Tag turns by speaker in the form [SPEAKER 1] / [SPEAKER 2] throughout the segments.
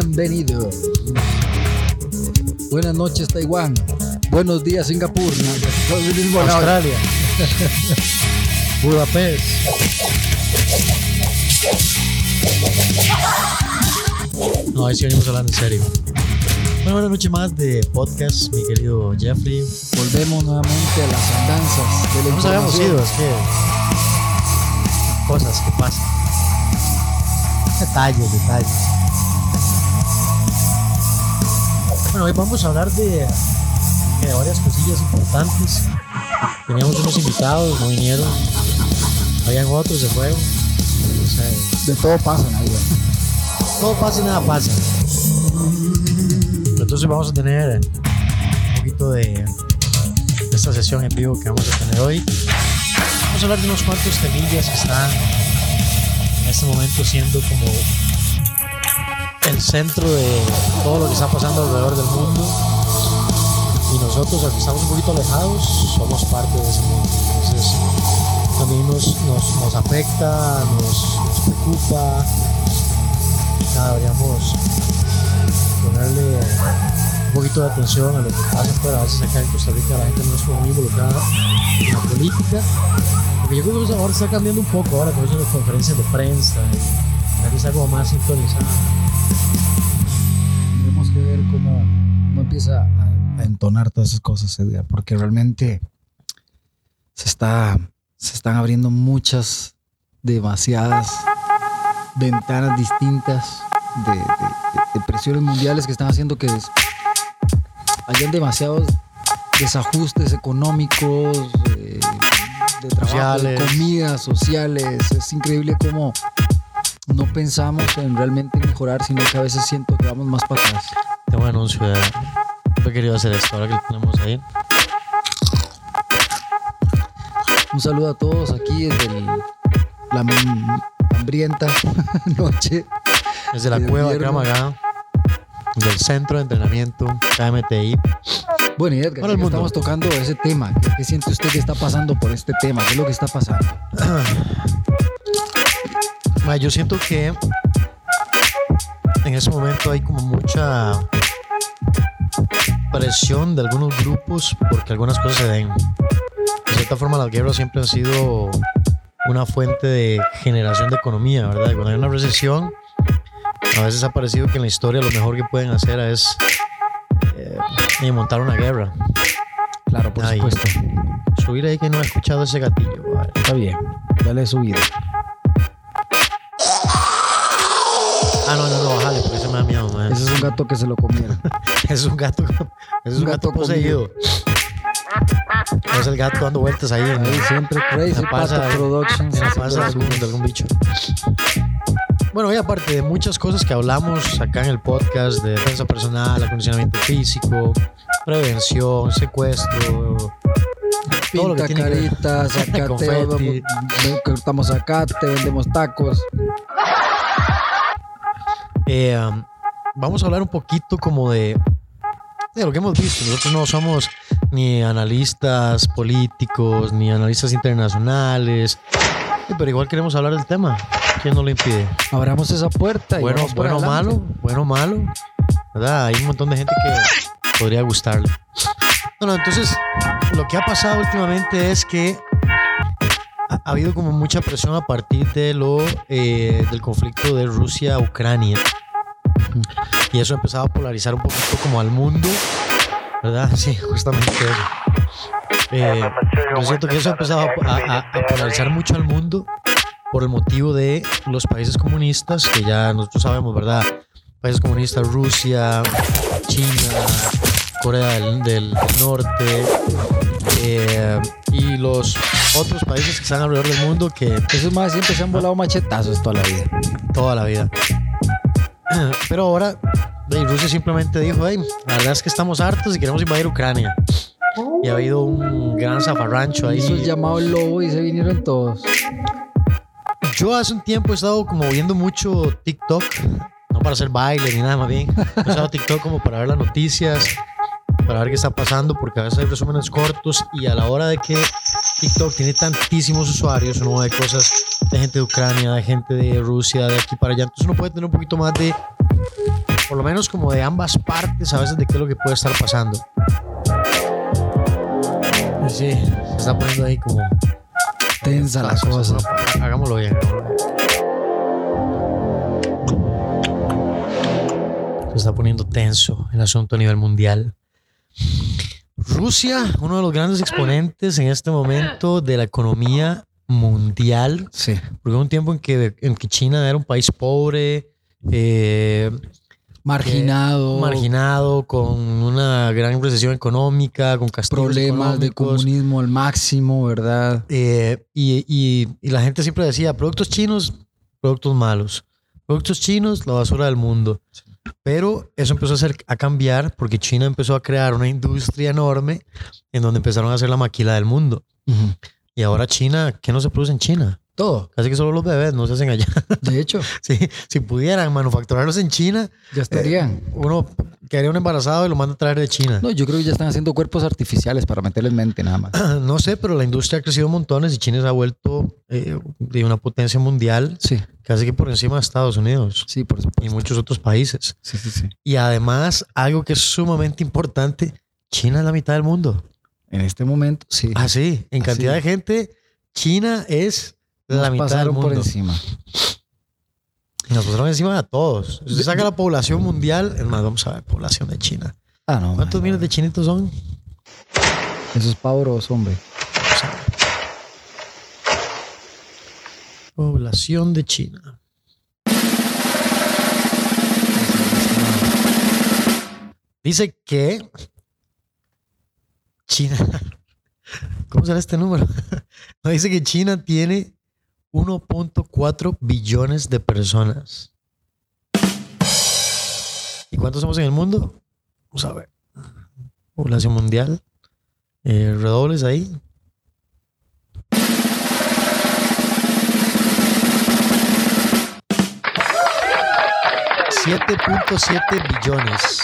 [SPEAKER 1] Bienvenido. Buenas noches, Taiwán. Buenos días, Singapur.
[SPEAKER 2] Australia. Budapest. No, ahí sí venimos hablando en serio. Bueno, buenas noches más de podcast, mi querido Jeffrey.
[SPEAKER 1] Volvemos nuevamente a las andanzas de la
[SPEAKER 2] nos habíamos ido, es que cosas que pasan. Detalles, detalles. Bueno, hoy vamos a hablar de, de varias cosillas importantes. Teníamos unos invitados, no vinieron. Habían otros, se fueron. O sea,
[SPEAKER 1] De todo pasa en la vida.
[SPEAKER 2] todo pasa y nada pasa. Entonces vamos a tener un poquito de esta sesión en vivo que vamos a tener hoy. Vamos a hablar de unos cuantos temillas que están en este momento siendo como el centro de todo lo que está pasando alrededor del mundo. Y nosotros, aunque estamos un poquito alejados, somos parte de ese mundo. Entonces, también nos, nos, afecta, nos, nos preocupa. Nada, deberíamos ponerle un poquito de atención a lo que pasa fuera. A veces acá en Costa Rica la gente no es muy involucrada en la política. Porque yo creo que ahora está cambiando un poco, ahora con las conferencias de prensa, la gente está como más sintonizada.
[SPEAKER 1] Tendremos que ver cómo, cómo empieza a, a entonar todas esas cosas, Edgar, porque realmente se, está, se están abriendo muchas, demasiadas ventanas distintas de, de- de- de presiones mundiales que están haciendo que des- hayan demasiados desajustes económicos, eh, de trabajo, de
[SPEAKER 2] Sociales.
[SPEAKER 1] comida, sociales. Es increíble cómo no pensamos en realmente mejorar, sino que a veces siento que vamos más para atrás.
[SPEAKER 2] Tengo un anuncio de. He querido hacer esto ahora que lo tenemos ahí.
[SPEAKER 1] Un saludo a todos aquí desde el- la hambrienta noche.
[SPEAKER 2] Desde la cueva de. Kramaga, del centro de entrenamiento KMTI.
[SPEAKER 1] Bueno, y Edgar, estamos tocando ese tema. ¿Qué, qué siente usted que está pasando por este tema? ¿Qué es lo que está pasando?
[SPEAKER 2] Ma, yo siento que en ese momento hay como mucha presión de algunos grupos porque algunas cosas se den. De cierta forma, las guerras siempre han sido una fuente de generación de economía, ¿verdad? Y Cuando hay una recesión, a veces ha parecido que en la historia lo mejor que pueden hacer es eh, montar una guerra.
[SPEAKER 1] Claro, por
[SPEAKER 2] Ahí.
[SPEAKER 1] supuesto.
[SPEAKER 2] Subir ahí que no ha escuchado ese gatillo. ¿vale?
[SPEAKER 1] Está bien. Dale subida.
[SPEAKER 2] Ah, no, no, no, bájale, porque se me da miedo, man.
[SPEAKER 1] Ese es un gato que se lo comieron.
[SPEAKER 2] Es un gato, es un,
[SPEAKER 1] Un
[SPEAKER 2] gato,
[SPEAKER 1] gato
[SPEAKER 2] poseído. Es el gato dando vueltas ahí. en-
[SPEAKER 1] Ahí siempre Crazy
[SPEAKER 2] Se pasa
[SPEAKER 1] Pato. Productions.
[SPEAKER 2] se pasa algún, de algún bicho. Bueno, y aparte de muchas cosas que hablamos acá en el podcast de defensa personal, acondicionamiento físico, prevención, secuestro, todo lo que
[SPEAKER 1] Pinta
[SPEAKER 2] tiene
[SPEAKER 1] caritas, vamos- cortamos zacate, vendemos tacos.
[SPEAKER 2] Eh, um, vamos a hablar un poquito como de, de lo que hemos visto. Nosotros no somos ni analistas políticos, ni analistas internacionales, pero igual queremos hablar del tema. ¿Quién no lo impide?
[SPEAKER 1] Abramos esa puerta y
[SPEAKER 2] Bueno, bueno
[SPEAKER 1] adelante.
[SPEAKER 2] malo, bueno malo, ¿verdad? Hay un montón de gente que podría gustarle. Bueno, entonces, lo que ha pasado últimamente es que ha, ha habido como mucha presión a partir de lo, eh, del conflicto de Rusia-Ucrania. Y eso ha empezado a polarizar un poquito como al mundo, ¿verdad? Sí, justamente eso. Eh, yo siento que eso ha empezado a, a- polarizar mucho al mundo por el motivo de los países comunistas, que ya nosotros sabemos, ¿verdad? Países comunistas, Rusia, China, Corea del, del Norte eh, y los otros países que están alrededor del mundo que
[SPEAKER 1] Esos más siempre se han volado machetazos toda la vida.
[SPEAKER 2] toda la vida. Pero ahora Rusia simplemente dijo, hey, la verdad es que estamos hartos y queremos invadir Ucrania. Y ha habido un gran zafarrancho ahí.
[SPEAKER 1] Hizo el llamado el lobo y se vinieron todos.
[SPEAKER 2] Yo hace un tiempo he estado como viendo mucho TikTok, no para hacer baile ni nada más bien. He usado TikTok como para ver las noticias, para ver qué está pasando, porque a veces hay resúmenes cortos y a la hora de que TikTok tiene tantísimos usuarios, uno ve cosas de gente de Ucrania, de gente de Rusia, de aquí para allá. Entonces uno puede tener un poquito más de, por lo menos como de ambas partes a veces de qué es lo que puede estar pasando. Sí, se está poniendo ahí como
[SPEAKER 1] tensa la cosa.
[SPEAKER 2] hagámoslo bien. Se está poniendo tenso el asunto a nivel mundial. Rusia, uno de los grandes exponentes en este momento de la economía mundial.
[SPEAKER 1] Sí.
[SPEAKER 2] Porque hubo un tiempo en que, en que China era un país pobre, eh,
[SPEAKER 1] marginado,
[SPEAKER 2] marginado, con una gran recesión económica, con
[SPEAKER 1] problemas de comunismo al máximo, ¿verdad?
[SPEAKER 2] Eh, y, y, y, la gente siempre decía, productos chinos, productos malos. Productos chinos, la basura del mundo. Pero eso empezó a, hacer, a cambiar porque China empezó a crear una industria enorme en donde empezaron a hacer la maquila del mundo. Y ahora China, ¿qué no se produce en China?
[SPEAKER 1] Todo.
[SPEAKER 2] Casi que solo los bebés no se hacen allá.
[SPEAKER 1] De hecho.
[SPEAKER 2] sí, si pudieran manufacturarlos en China.
[SPEAKER 1] Ya estarían.
[SPEAKER 2] Eh, uno quedaría un embarazado y lo manda a traer de China.
[SPEAKER 1] No, yo creo que ya están haciendo cuerpos artificiales para meterle en mente nada más.
[SPEAKER 2] no sé, pero la industria ha crecido montones y China se ha vuelto eh, de una potencia mundial.
[SPEAKER 1] Sí.
[SPEAKER 2] Casi que por encima de Estados Unidos.
[SPEAKER 1] Sí, por supuesto.
[SPEAKER 2] Y muchos otros países.
[SPEAKER 1] Sí, sí, sí.
[SPEAKER 2] Y además, algo que es sumamente importante, China es la mitad del mundo.
[SPEAKER 1] En este momento, sí.
[SPEAKER 2] Ah, sí. En cantidad de gente, China es la mitad del mundo.
[SPEAKER 1] por encima.
[SPEAKER 2] Nos pasaron encima a todos. Si usted saca la población mundial, más, vamos a ver, población de China.
[SPEAKER 1] Ah, no.
[SPEAKER 2] ¿Cuántos miles de chinitos son?
[SPEAKER 1] Esos pavos, hombre.
[SPEAKER 2] Población de China. Dice que China. ¿Cómo será este número? dice que China tiene 1.4 billones de personas. ¿Y cuántos somos en el mundo? Vamos a ver. Población mundial. Eh, redobles ahí. $7.7 billones.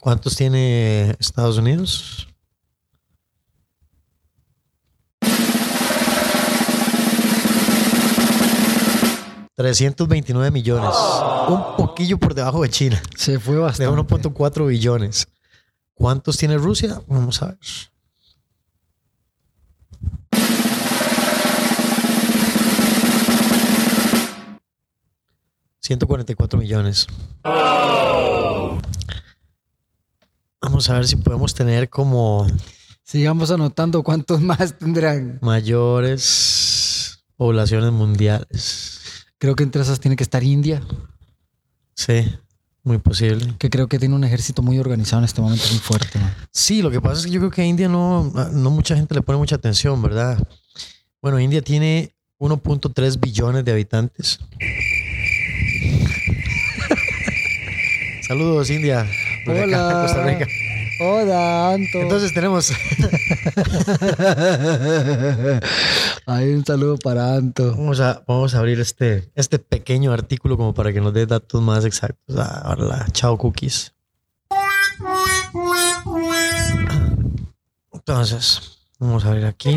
[SPEAKER 2] ¿Cuántos tiene Estados Unidos? 329 millones. Un poquillo por debajo de China.
[SPEAKER 1] Se fue bastante.
[SPEAKER 2] De 1.4 billones. ¿Cuántos tiene Rusia? Vamos a ver. $144 millones. Vamos a ver si podemos tener como...
[SPEAKER 1] Sigamos anotando cuántos más tendrán.
[SPEAKER 2] Mayores poblaciones mundiales.
[SPEAKER 1] Creo que entre esas tiene que estar India.
[SPEAKER 2] Sí, muy posible.
[SPEAKER 1] Que creo que tiene un ejército muy organizado en este momento, muy fuerte.
[SPEAKER 2] Sí, lo que pasa es que yo creo que a India no, no mucha gente le pone mucha atención, ¿verdad? Bueno, India tiene 1.3 billones de habitantes. Saludos, India.
[SPEAKER 1] Hola. Costa Rica. Hola, Anto.
[SPEAKER 2] Entonces tenemos.
[SPEAKER 1] Hay un saludo para Anto.
[SPEAKER 2] Vamos a, vamos a abrir este, este pequeño artículo como para que nos dé datos más exactos. Ahora chao cookies. Entonces, vamos a abrir aquí.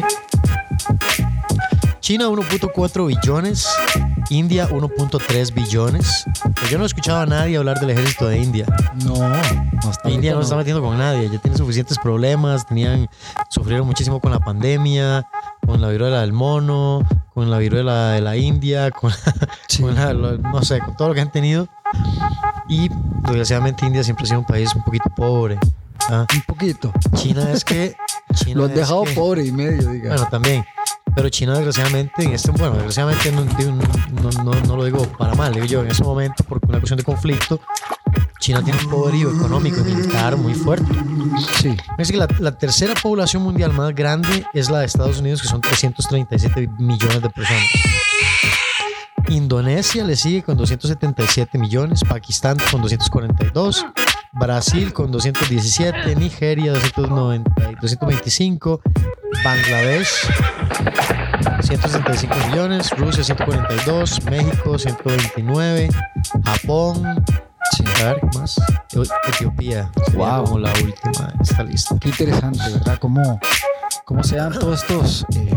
[SPEAKER 2] China 1.4 billones, India 1.3 billones. Pues yo no he escuchado a nadie hablar del ejército de India.
[SPEAKER 1] No,
[SPEAKER 2] India no se está metiendo con nadie, ya tiene suficientes problemas, tenían, sufrieron muchísimo con la pandemia, con la viruela del mono, con la viruela de la India, con, no sé, con todo lo que han tenido. Y desgraciadamente India siempre ha sido un país un poquito pobre.
[SPEAKER 1] ¿ah? Un poquito.
[SPEAKER 2] China es que... China
[SPEAKER 1] lo han dejado pobre y medio, diga.
[SPEAKER 2] Bueno, también. Pero China, desgraciadamente, en este, bueno, desgraciadamente no, no, no, lo digo para mal, digo yo, en ese momento, por una cuestión de conflicto, China tiene un poderío económico y militar muy fuerte.
[SPEAKER 1] Sí.
[SPEAKER 2] Es que la, la, tercera población mundial más grande es la de Estados Unidos, que son 337 millones de personas. Indonesia le sigue con 277 millones, Pakistán con 242, Brasil con 217, Nigeria 290, 225, Bangladesh 165 millones, Rusia 142, México 129, Japón, a ver, ¿qué más? Etiopía,
[SPEAKER 1] wow.
[SPEAKER 2] como la última en esta lista.
[SPEAKER 1] Qué interesante, ¿verdad? Como ¿cómo se llaman todos estos eh,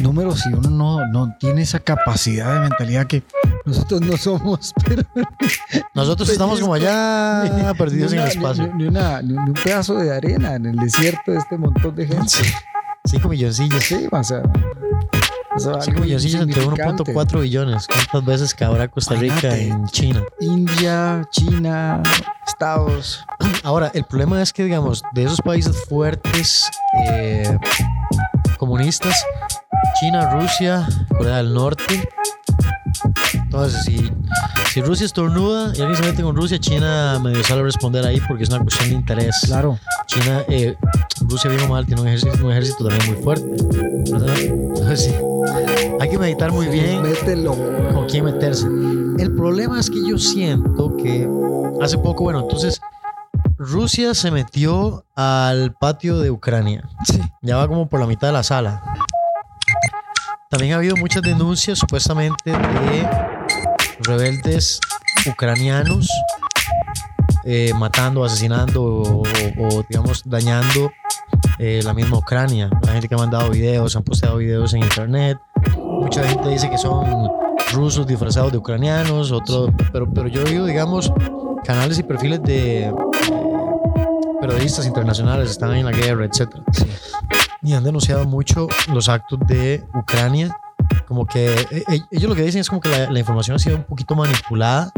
[SPEAKER 1] números si uno no, no tiene esa capacidad de mentalidad que nosotros no somos, pero
[SPEAKER 2] Nosotros estamos como allá perdidos
[SPEAKER 1] ni
[SPEAKER 2] en el
[SPEAKER 1] una-
[SPEAKER 2] espacio.
[SPEAKER 1] Ni, una- ni un pedazo de arena en el desierto de este montón de gente.
[SPEAKER 2] Sí. Cinco milloncillos.
[SPEAKER 1] Sí, o sea. es
[SPEAKER 2] Cinco
[SPEAKER 1] algo
[SPEAKER 2] milloncillos entre
[SPEAKER 1] insignificante.
[SPEAKER 2] 1.4 billones. ¿Cuántas veces cabrá Costa Rica en China?
[SPEAKER 1] India, China, Estados.
[SPEAKER 2] Ahora, el problema es que, digamos, de esos países fuertes eh, comunistas, China, Rusia, Corea del Norte. Entonces, si, si Rusia estornuda y alguien se mete con Rusia, China medio sale a responder ahí porque es una cuestión de interés.
[SPEAKER 1] Claro.
[SPEAKER 2] China, eh, Rusia bien o mal, tiene un ejército, un ejército también muy fuerte. ¿verdad? Entonces, sí, hay que meditar muy bien
[SPEAKER 1] Mételo.
[SPEAKER 2] con quién meterse. El problema es que yo siento que hace poco, bueno, entonces Rusia se metió al patio de Ucrania.
[SPEAKER 1] Sí.
[SPEAKER 2] Ya va como por la mitad de la sala. También ha habido muchas denuncias supuestamente de rebeldes ucranianos eh, matando, asesinando o, digamos dañando eh, la misma Ucrania. La gente que ha mandado videos, han posteado videos en internet. Mucha gente dice que son rusos disfrazados de ucranianos, otro, pero, pero yo digo, digamos, canales y perfiles de eh, periodistas internacionales están en la guerra, etcétera
[SPEAKER 1] Sí.
[SPEAKER 2] Y han denunciado mucho los actos de Ucrania. Como que eh, ellos lo que dicen es como que la, la información ha sido un poquito manipulada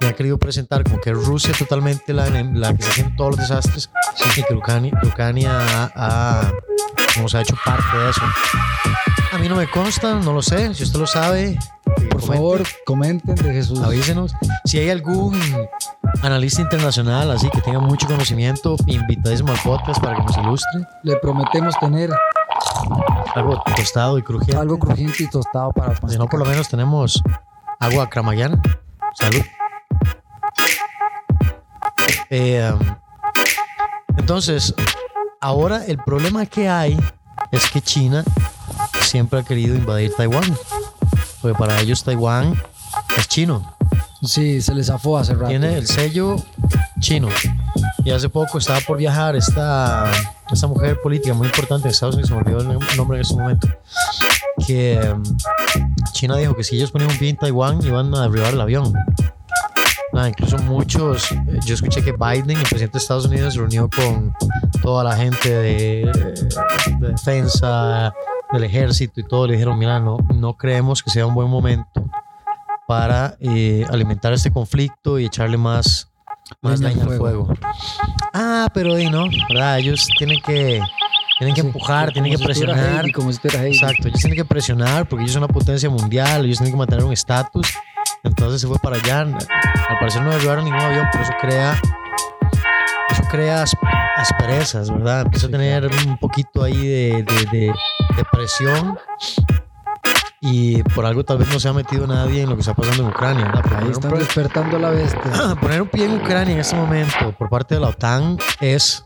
[SPEAKER 2] y han querido presentar como que Rusia totalmente la, la que está haciendo todos los desastres y que Ucrania, Ucrania ha, ha, como se ha hecho parte de eso. A mí no me consta, no lo sé. Si usted lo sabe,
[SPEAKER 1] Por favor, comenten de Jesús.
[SPEAKER 2] avísenos. Si hay algún analista internacional así que tenga mucho conocimiento, invitadísimo al podcast para que nos ilustre.
[SPEAKER 1] Le prometemos tener
[SPEAKER 2] Algo tostado y crujiente.
[SPEAKER 1] algo crujiente y tostado para
[SPEAKER 2] Si no, por lo menos tenemos agua cramayana. Salud. Eh, entonces, ahora el problema que hay es que China siempre ha querido invadir Taiwán. Porque para ellos Taiwán es chino.
[SPEAKER 1] Sí, se les zafó hace rato.
[SPEAKER 2] Tiene el sello chino. Y hace poco estaba por viajar esta, esta mujer política muy importante en Estados Unidos, se me olvidó el nombre en este momento, que um, China dijo que si ellos ponían un pie en Taiwán iban a derribar el avión. Nada, incluso muchos, eh, yo escuché que Biden, el presidente de Estados Unidos, reunió con toda la gente de, de defensa, del ejército y todo, le dijeron, mira, no, no creemos que sea un buen momento para eh, alimentar este conflicto y echarle más, más
[SPEAKER 1] Leña al fuego.
[SPEAKER 2] fuego. Ah, pero ahí no, ¿verdad? Ellos tienen que, tienen que
[SPEAKER 1] Sí,
[SPEAKER 2] empujar, tienen que
[SPEAKER 1] si
[SPEAKER 2] presionar.
[SPEAKER 1] Heidi, como si.
[SPEAKER 2] Exacto, ellos tienen que presionar porque ellos son una potencia mundial, ellos tienen que mantener un estatus. Entonces se fue para allá. Al parecer no derribaron ningún avión, pero eso crea, eso crea as- asperezas, ¿verdad? Empieza a
[SPEAKER 1] Sí,
[SPEAKER 2] tener un poquito ahí de, de- de- de presión. Y por algo tal vez no se ha metido nadie en lo que está pasando en Ucrania,
[SPEAKER 1] Ahí están despertando la bestia.
[SPEAKER 2] poner un pie en Ucrania en este momento por parte de la OTAN es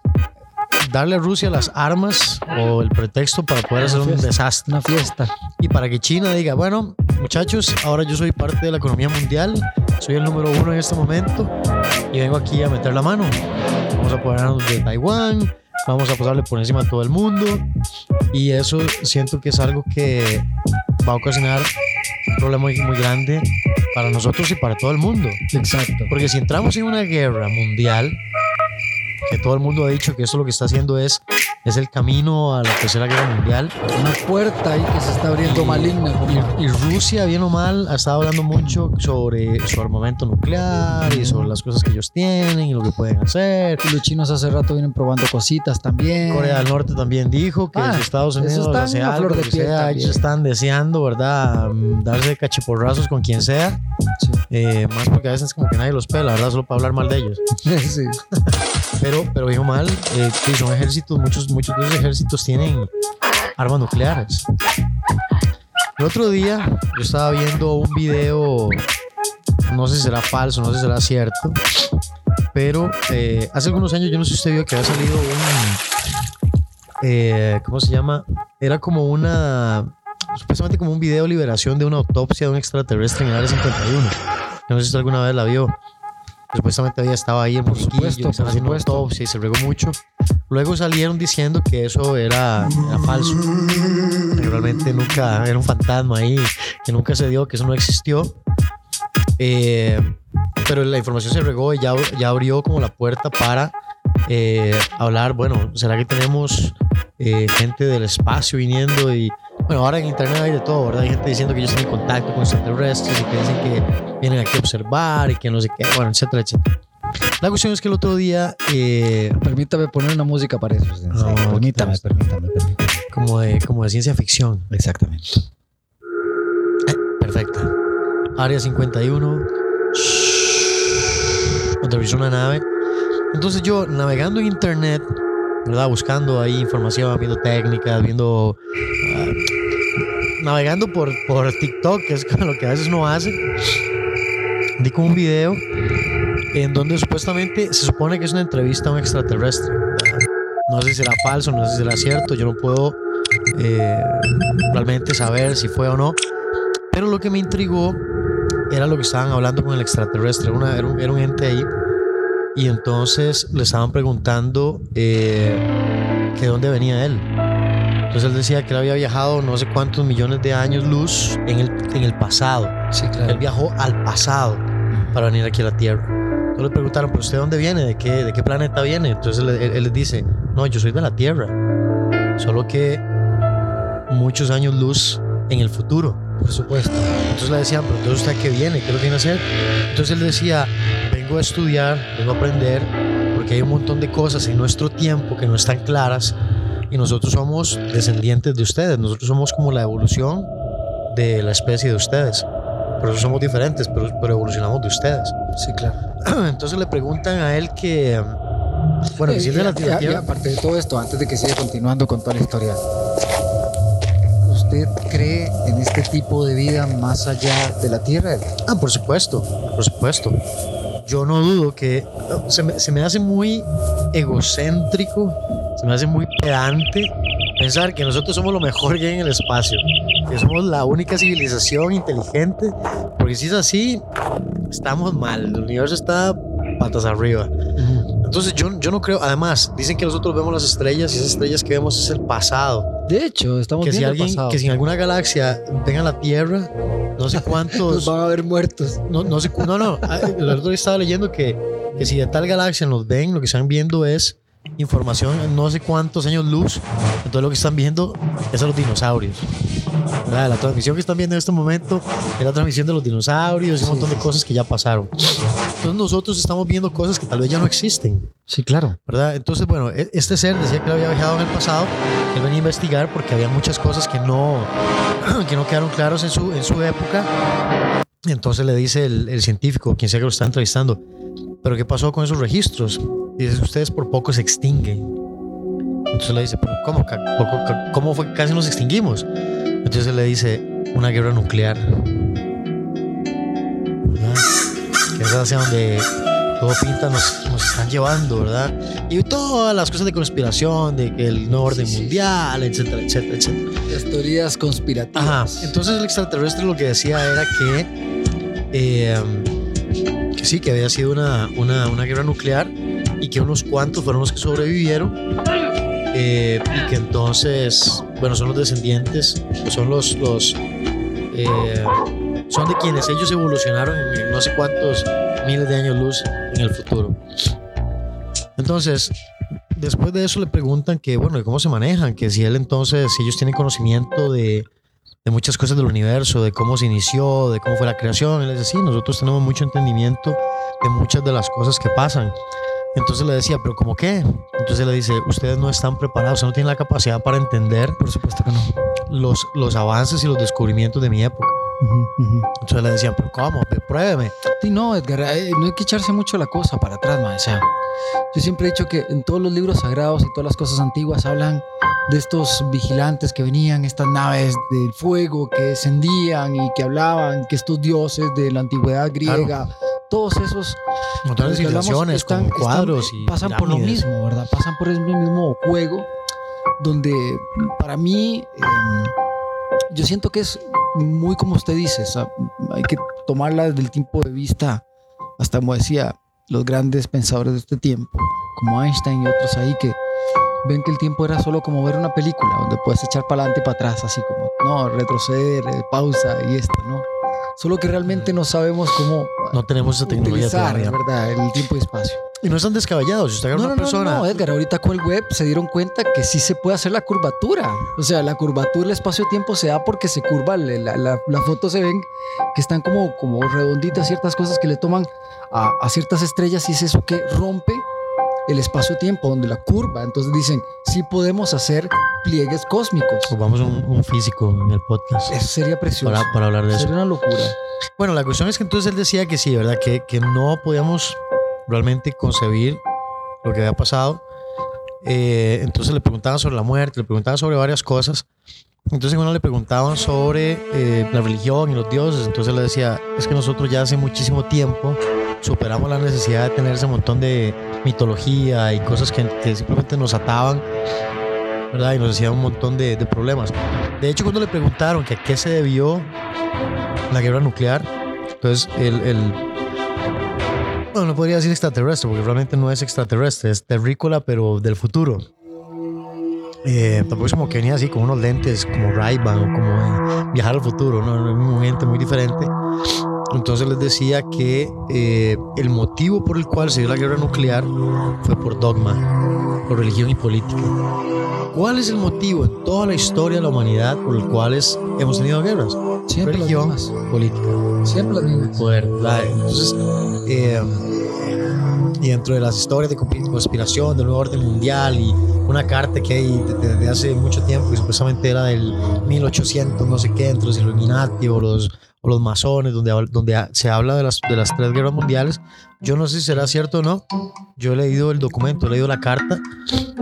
[SPEAKER 2] darle a Rusia las armas o el pretexto para poder hacer un desastre.
[SPEAKER 1] Una fiesta.
[SPEAKER 2] Y para que China diga, bueno, muchachos, ahora yo soy parte de la economía mundial, soy el número uno en este momento y vengo aquí a meter la mano. Vamos a apoderarnos de Taiwán, vamos a pasarle por encima a todo el mundo y eso siento que es algo que va a ocasionar un problema muy, muy grande para nosotros y para todo el mundo.
[SPEAKER 1] Exacto.
[SPEAKER 2] Porque si entramos en una guerra mundial, que todo el mundo ha dicho que eso lo que está haciendo es, es el camino a la tercera guerra mundial,
[SPEAKER 1] Una puerta ahí que se está abriendo
[SPEAKER 2] Y-
[SPEAKER 1] maligna. como-
[SPEAKER 2] y Rusia, bien o mal, ha estado hablando mucho sobre su armamento nuclear y sobre las cosas que ellos tienen y lo que pueden hacer.
[SPEAKER 1] Y los chinos hace rato vienen probando cositas también.
[SPEAKER 2] Corea del Norte también dijo que
[SPEAKER 1] Ah,
[SPEAKER 2] si Estados Unidos
[SPEAKER 1] está
[SPEAKER 2] hace
[SPEAKER 1] en la
[SPEAKER 2] algo,
[SPEAKER 1] flor de
[SPEAKER 2] que
[SPEAKER 1] piel
[SPEAKER 2] sea, ellos están deseando, ¿verdad? Mm, Darse cachiporrazos con quien sea.
[SPEAKER 1] Sí.
[SPEAKER 2] Eh, más porque a veces como que nadie los pela, ¿verdad? Solo para hablar mal de ellos.
[SPEAKER 1] sí.
[SPEAKER 2] Pero, pero bien o mal, eh, son ejércitos, muchos, muchos de esos ejércitos tienen armas nucleares. El otro día yo estaba viendo un video, no sé si será falso, no sé si será cierto, pero eh, hace algunos años yo no sé si usted vio que había salido un, eh, ¿cómo se llama? Era como una, supuestamente como un video de liberación de una autopsia de un extraterrestre en el área 51. No sé si usted alguna vez la vio. Supuestamente había estado ahí en
[SPEAKER 1] Por supuesto, por supuesto.
[SPEAKER 2] autopsia y se regó mucho. Luego salieron diciendo que eso era, era falso, que realmente nunca era un fantasma ahí, que nunca se dio, que eso no existió. Eh, pero la información se regó y ya, ya abrió como la puerta para eh, hablar, bueno, ¿será que tenemos eh, gente del espacio viniendo y bueno, ahora en internet hay de todo, ¿verdad? Hay gente diciendo que ellos tienen contacto con extraterrestres y que dicen que vienen aquí a observar y que no sé qué, bueno, etcétera, etcétera. La cuestión es que el otro día, eh,
[SPEAKER 1] Permítame poner una música para eso.
[SPEAKER 2] No,
[SPEAKER 1] permítame, permítame, permítame.
[SPEAKER 2] como de, como de ciencia ficción,
[SPEAKER 1] Exactamente.
[SPEAKER 2] perfecta. Área 51, aterrizó una nave. Entonces yo navegando en internet, ¿verdad? Buscando ahí información, viendo técnicas, viendo... navegando por, por TikTok, que es como lo que a veces uno hace. Di con un video en donde supuestamente se supone que es una entrevista a un extraterrestre. No sé si será falso, no sé si será cierto, yo no puedo eh, realmente saber si fue o no. Pero lo que me intrigó era lo que estaban hablando con el extraterrestre, una, era, un, era un ente ahí. Y entonces le estaban preguntando eh, que de dónde venía él. Entonces él decía que él había viajado no sé cuántos millones de años luz en el, en el pasado.
[SPEAKER 1] Sí,
[SPEAKER 2] Él
[SPEAKER 1] claro.
[SPEAKER 2] viajó al pasado para venir aquí a la Tierra. Entonces le preguntaron, ¿pero usted de dónde viene? ¿De qué, de qué planeta viene? Entonces él, él- él les dice, no, yo soy de la Tierra. Solo que muchos años luz en el futuro.
[SPEAKER 1] Por supuesto.
[SPEAKER 2] Entonces le decían, pero entonces usted qué viene, qué lo viene a hacer. Entonces él decía, vengo a estudiar, vengo a aprender, porque hay un montón de cosas en nuestro tiempo que no están claras y nosotros somos descendientes de ustedes, nosotros somos como la evolución de la especie de ustedes. Por eso somos diferentes, pero, pero evolucionamos de ustedes.
[SPEAKER 1] Sí, claro.
[SPEAKER 2] Entonces le preguntan a él que, bueno, de la
[SPEAKER 1] Eh, y- y- y aparte de todo esto, antes de que siga continuando con toda la historia, ¿usted cree en este tipo de vida más allá de la Tierra?
[SPEAKER 2] Ah, por supuesto, por supuesto. Yo no dudo que se me, se me hace muy egocéntrico, se me hace muy pedante pensar que nosotros somos lo mejor que hay en el espacio, que somos la única civilización inteligente, porque si es así, estamos mal, el universo está patas arriba. Entonces yo, yo no creo, además, dicen que nosotros vemos las estrellas y esas estrellas que vemos es el pasado,
[SPEAKER 1] De hecho, estamos
[SPEAKER 2] que si,
[SPEAKER 1] viendo el
[SPEAKER 2] alguien,
[SPEAKER 1] pasado.
[SPEAKER 2] que si en alguna galaxia venga la Tierra, no sé cuántos...
[SPEAKER 1] Nos van a ver muertos.
[SPEAKER 2] No, no sé, no, no. ah, El otro día estaba leyendo que, que si de tal galaxia nos ven, lo que están viendo es información no sé cuántos años luz. Entonces lo que están viendo es a los dinosaurios. ¿Verdad? La transmisión que están viendo en este momento es la transmisión de los dinosaurios y un montón de cosas que ya pasaron. Entonces nosotros estamos viendo cosas que tal vez ya no existen.
[SPEAKER 1] Sí, claro.
[SPEAKER 2] ¿verdad? Entonces, bueno, e- este ser decía que él había viajado en el pasado, que él venía a investigar porque había muchas cosas que no, que no quedaron claros en su, en su época. Entonces le dice el, el científico, quien sea que lo está entrevistando, ¿pero qué pasó con esos registros? Dice, ustedes por poco se extinguen. Entonces le dice, ¿pero cómo? ¿Cómo fue que casi nos extinguimos? Entonces le dice, una guerra nuclear. ¿Verdad? Que es hacia donde todo pinta nos, nos están llevando, ¿verdad? Y todas las cosas de conspiración, de que el nuevo orden
[SPEAKER 1] Sí, sí.
[SPEAKER 2] mundial, etcétera, etcétera, etcétera.
[SPEAKER 1] Las teorías conspirativas.
[SPEAKER 2] Ajá. Entonces el extraterrestre lo que decía era que, eh, que sí, que había sido una, una, una guerra nuclear y que unos cuantos fueron los que sobrevivieron eh, y que entonces, bueno, son los descendientes, son los, los eh, son de quienes ellos evolucionaron en, no sé cuántos miles de años luz en el futuro. Entonces, después de eso le preguntan que, bueno, cómo se manejan, que si él entonces, si ellos tienen conocimiento de, de muchas cosas del universo, de cómo se inició, de cómo fue la creación. Él dice, sí, nosotros tenemos mucho entendimiento de muchas de las cosas que pasan. Entonces le decía, ¿pero cómo qué? Entonces le dice, ustedes no están preparados, no tienen la capacidad para entender
[SPEAKER 1] Por supuesto que no.
[SPEAKER 2] los, los avances y los descubrimientos de mi época.
[SPEAKER 1] Ujú, ujú.
[SPEAKER 2] Entonces le decían, ¿pero cómo? Pruébeme.
[SPEAKER 1] Sí, no, Edgar, eh, no hay que echarse mucho la cosa para atrás, man. O sea, yo siempre he dicho que en todos los libros sagrados y todas las cosas antiguas hablan de estos vigilantes que venían, estas naves del fuego que descendían y que hablaban, que estos dioses de la antigüedad griega, todos esos
[SPEAKER 2] Montones de civilizaciones,
[SPEAKER 1] están-
[SPEAKER 2] con
[SPEAKER 1] están-
[SPEAKER 2] cuadros y
[SPEAKER 1] pasan por lo
[SPEAKER 2] pirámides.
[SPEAKER 1] mismo, ¿verdad? Pasan por el mismo juego donde para mí em, yo siento que es muy como usted dice, o sea, hay que tomarla desde el tiempo de vista, hasta como decía, los grandes pensadores de este tiempo, como Einstein y otros ahí que ven que el tiempo era solo como ver una película, donde puedes echar para adelante y para atrás, así como, no, retroceder, eh, pausa y esto, ¿no? Solo que realmente no sabemos cómo
[SPEAKER 2] No tenemos esa tecnología
[SPEAKER 1] utilizar,
[SPEAKER 2] todavía.
[SPEAKER 1] ¿verdad? El tiempo y espacio.
[SPEAKER 2] Y no están descabellados. Si usted agarra
[SPEAKER 1] No,
[SPEAKER 2] una
[SPEAKER 1] no, no,
[SPEAKER 2] persona.
[SPEAKER 1] no, Edgar, ahorita con el web se dieron cuenta que sí se puede hacer la curvatura. O sea, la curvatura del espacio-tiempo se da porque se curva, la, la, la- la foto se ven que están como, como redonditas ciertas cosas que le toman a, a ciertas estrellas y es eso que rompe el espacio-tiempo, donde la curva. Entonces dicen, sí podemos hacer pliegues cósmicos.
[SPEAKER 2] Vamos a un, un físico en el podcast
[SPEAKER 1] Eso sería precioso.
[SPEAKER 2] para, para hablar de eso.
[SPEAKER 1] Sería una locura.
[SPEAKER 2] Bueno, la cuestión es que entonces él decía que sí, ¿verdad? Que, que no podíamos realmente concebir lo que había pasado. Eh, entonces le preguntaban sobre la muerte, le preguntaban sobre varias cosas. Entonces uno le preguntaban sobre eh, la religión y los dioses. Entonces le decía, es que nosotros ya hace muchísimo tiempo superamos la necesidad de tener ese montón de mitología y cosas que, que simplemente nos ataban, ¿verdad? Y nos hacían un montón de, de problemas. De hecho, cuando le preguntaron que a qué se debió la guerra nuclear. Entonces, el, el- bueno, no podría decir extraterrestre, porque realmente no es extraterrestre, es terrícola, pero del futuro. Eh, tampoco es como que venía así con unos lentes como Ray-Ban o como eh, viajar al futuro, no, es muy gente muy diferente. Entonces les decía que eh, el motivo por el cual se dio la guerra nuclear fue por dogma, por religión y política. ¿Cuál es el motivo en toda la historia de la humanidad por el cual es- hemos tenido guerras?
[SPEAKER 1] Siempre las
[SPEAKER 2] religión,
[SPEAKER 1] mismas.
[SPEAKER 2] política,
[SPEAKER 1] Siempre las mismas.
[SPEAKER 2] poder. ¿verdad? Entonces, eh, y dentro de las historias de conspi- conspiración del nuevo orden mundial y una carta que hay de- desde hace mucho tiempo y supuestamente era del 1800, no sé qué, entre los Illuminati o los, o los masones, donde, donde se habla de las, de las tres guerras mundiales. Yo no sé si será cierto o no. Yo he leído el documento, he leído la carta,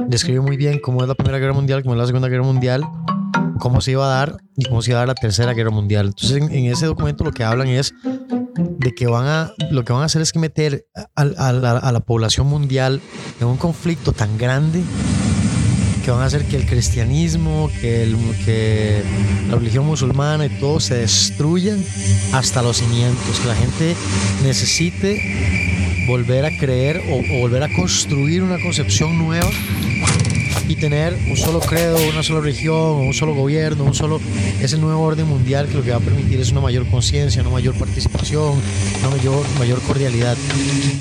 [SPEAKER 2] describe muy bien cómo es la Primera Guerra Mundial, cómo es la Segunda Guerra Mundial, cómo se iba a dar y cómo se iba a dar la Tercera Guerra Mundial. Entonces, en, en ese documento lo que hablan es de que van a, lo que van a hacer es que meter a, a la, a la población mundial en un conflicto tan grande que van a hacer que el cristianismo, que, el, que la religión musulmana y todo se destruyan hasta los cimientos, que la gente necesite volver a creer o, o volver a construir una concepción nueva y tener un solo credo, una sola religión, un solo gobierno, un solo ese nuevo orden mundial que lo que va a permitir es una mayor conciencia, una mayor participación, una mayor, mayor cordialidad.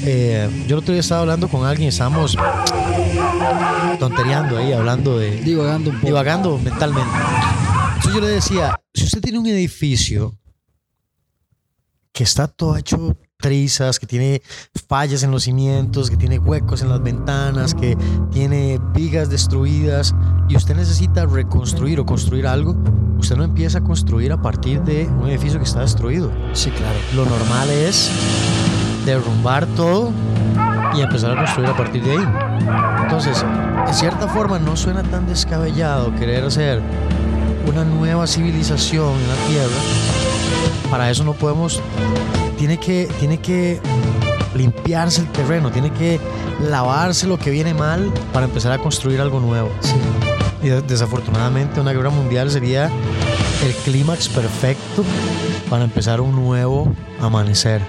[SPEAKER 2] Eh, yo el otro día estaba hablando con alguien, estábamos tontereando ahí, hablando de,
[SPEAKER 1] Divagando un poco.
[SPEAKER 2] divagando mentalmente. Entonces yo le decía, si usted tiene un edificio que está todo hecho trizas, que tiene fallas en los cimientos, que tiene huecos en las ventanas, que tiene vigas destruidas y usted necesita reconstruir o construir algo, usted no empieza a construir a partir de un edificio que está destruido.
[SPEAKER 1] Sí, claro.
[SPEAKER 2] Lo normal es derrumbar todo y empezar a construir a partir de ahí. Entonces, en cierta forma no suena tan descabellado querer hacer una nueva civilización en la Tierra. Para eso no podemos, tiene que, tiene que limpiarse el terreno, tiene que lavarse lo que viene mal para empezar a construir algo nuevo.
[SPEAKER 1] Sí.
[SPEAKER 2] Y de- desafortunadamente una guerra mundial sería el clímax perfecto para empezar un nuevo amanecer.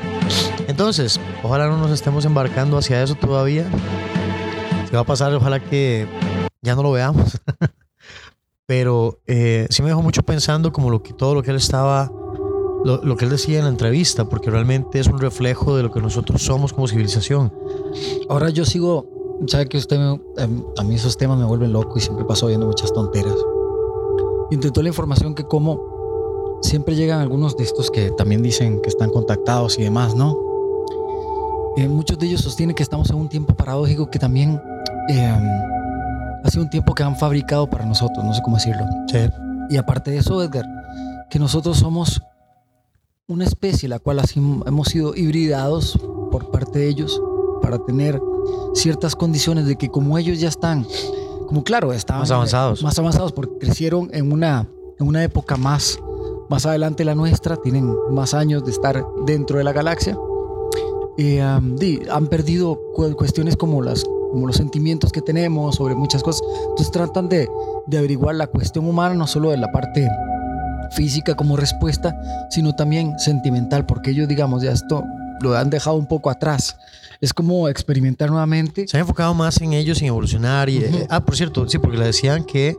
[SPEAKER 2] Entonces, ojalá no nos estemos embarcando hacia eso todavía. Si va a pasar, ojalá que ya no lo veamos. Pero eh, sí me dejó mucho pensando como lo que, todo lo que él estaba, lo, lo que él decía en la entrevista, porque realmente es un reflejo de lo que nosotros somos como civilización.
[SPEAKER 1] Ahora yo sigo, sabe que usted, me- em, a mí esos temas me vuelven loco y siempre paso viendo muchas tonteras. Intentó la información que como siempre llegan algunos de estos que también dicen que están contactados y demás, ¿no? Eh, muchos de ellos sostienen que estamos en un tiempo paradójico que también em, ha sido un tiempo que han fabricado para nosotros, no sé cómo decirlo.
[SPEAKER 2] Sí.
[SPEAKER 1] Y aparte de eso, Edgar, que nosotros somos una especie la cual así hemos sido hibridados por parte de ellos para tener ciertas condiciones de que como ellos ya están, como claro, estaban
[SPEAKER 2] Más avanzados.
[SPEAKER 1] más avanzados porque crecieron en una, en una época más, más adelante de la nuestra, tienen más años de estar dentro de la galaxia, y, um, di, han perdido cu- cuestiones como las como los sentimientos que tenemos sobre muchas cosas. Entonces tratan de, de averiguar la cuestión humana, no solo de la parte física como respuesta, sino también sentimental, porque ellos, digamos, ya esto lo han dejado un poco atrás. Es como experimentar nuevamente.
[SPEAKER 2] Se han enfocado más en ellos, en evolucionar. Y, eh, ah, por cierto, sí, porque le decían que,